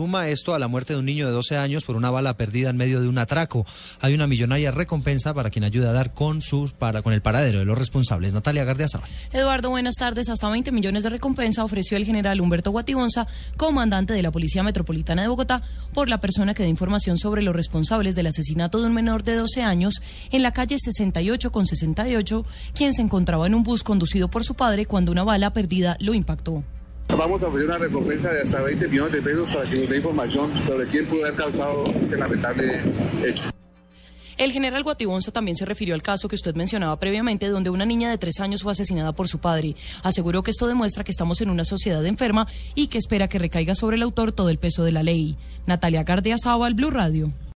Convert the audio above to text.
Suma esto a la muerte de un niño de 12 años por una bala perdida en medio de un atraco. Hay una millonaria recompensa para quien ayude a dar con sus para con el paradero de los responsables. Natalia Gardiazabal. Eduardo, buenas tardes. Hasta 20 millones de recompensa ofreció el general Humberto Guatibonza, comandante de la Policía Metropolitana de Bogotá, por la persona que dé información sobre los responsables del asesinato de un menor de 12 años en la calle 68 con 68, quien se encontraba en un bus conducido por su padre cuando una bala perdida lo impactó. Vamos a ofrecer una recompensa de hasta 20 millones de pesos para que nos dé información sobre quién pudo haber causado este lamentable hecho. El general Guatibonza también se refirió al caso que usted mencionaba previamente, donde una niña de tres años fue asesinada por su padre. Aseguró que esto demuestra que estamos en una sociedad enferma y que espera que recaiga sobre el autor todo el peso de la ley. Natalia Gardia Blue Radio.